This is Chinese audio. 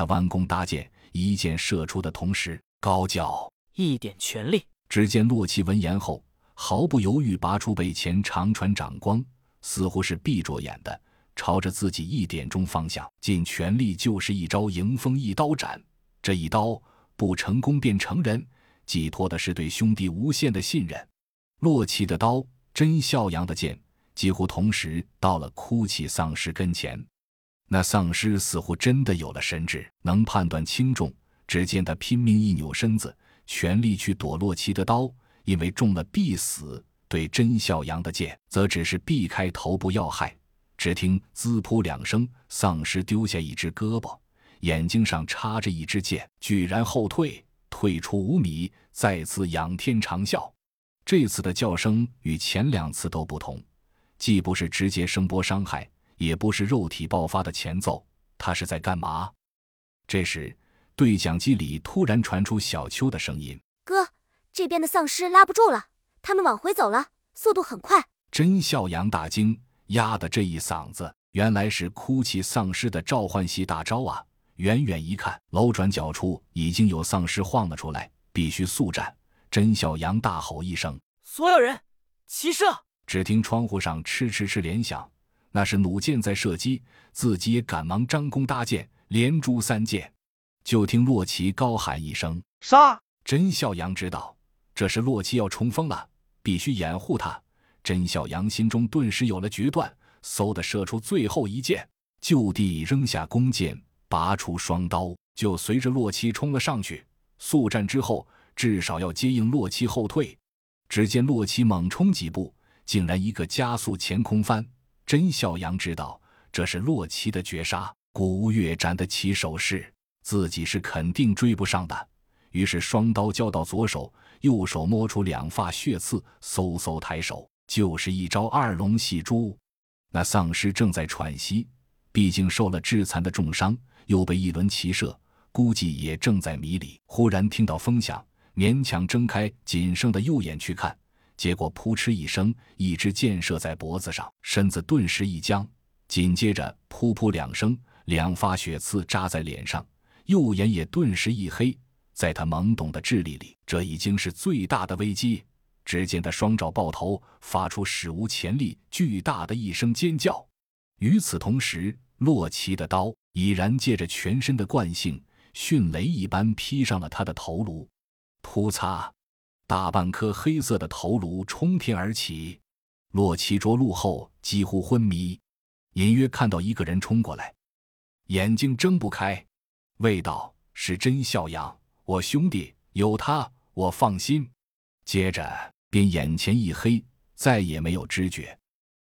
他弯弓搭箭，一箭射出的同时，高叫一点全力。只见洛奇闻言后，毫不犹豫拔出背前长传掌光，似乎是闭着眼的，朝着自己一点钟方向，尽全力就是一招迎风一刀斩。这一刀不成功便成仁，寄托的是对兄弟无限的信任。洛奇的刀，真孝阳的剑，几乎同时到了哭泣丧尸跟前。那丧尸似乎真的有了神智，能判断轻重。只见他拼命一扭身子，全力去躲洛奇的刀，因为中了必死；对甄孝阳的剑，则只是避开头部要害。只听“滋扑”两声，丧尸丢下一只胳膊，眼睛上插着一支箭，居然后退，退出五米，再次仰天长啸。这次的叫声与前两次都不同，既不是直接声波伤害，也不是肉体爆发的前奏。他是在干嘛？这时。对讲机里突然传出小秋的声音：“哥，这边的丧尸拉不住了，他们往回走了，速度很快。”甄笑阳大惊，压的这一嗓子原来是哭泣丧尸的召唤系大招啊！远远一看，楼转角处已经有丧尸晃了出来，必须速战！甄笑阳大吼一声：“所有人齐射！”只听窗户上嗤嗤嗤连响，那是弩箭在射击，自己也赶忙张弓搭箭，连珠三箭。就听洛奇高喊一声“杀”，甄孝阳知道这是洛奇要冲锋了，必须掩护他。甄孝阳心中顿时有了决断，嗖的射出最后一箭，就地扔下弓箭，拔出双刀，就随着洛奇冲了上去。速战之后，至少要接应洛奇后退。只见洛奇猛冲几步，竟然一个加速前空翻。甄孝阳知道这是洛奇的绝杀——古月斩的起手式。自己是肯定追不上的，于是双刀交到左手，右手摸出两发血刺，嗖嗖抬手，就是一招二龙戏珠。那丧尸正在喘息，毕竟受了致残的重伤，又被一轮齐射，估计也正在迷离。忽然听到风响，勉强睁开仅剩的右眼去看，结果扑哧一声，一支箭射在脖子上，身子顿时一僵，紧接着噗噗两声，两发血刺扎在脸上。右眼也顿时一黑，在他懵懂的智力里，这已经是最大的危机。只见他双爪抱头，发出史无前例巨大的一声尖叫。与此同时，洛奇的刀已然借着全身的惯性，迅雷一般劈上了他的头颅。噗嚓！大半颗黑色的头颅冲天而起。洛奇着陆后几乎昏迷，隐约看到一个人冲过来，眼睛睁不开。味道是真孝阳，我兄弟有他，我放心。接着便眼前一黑，再也没有知觉。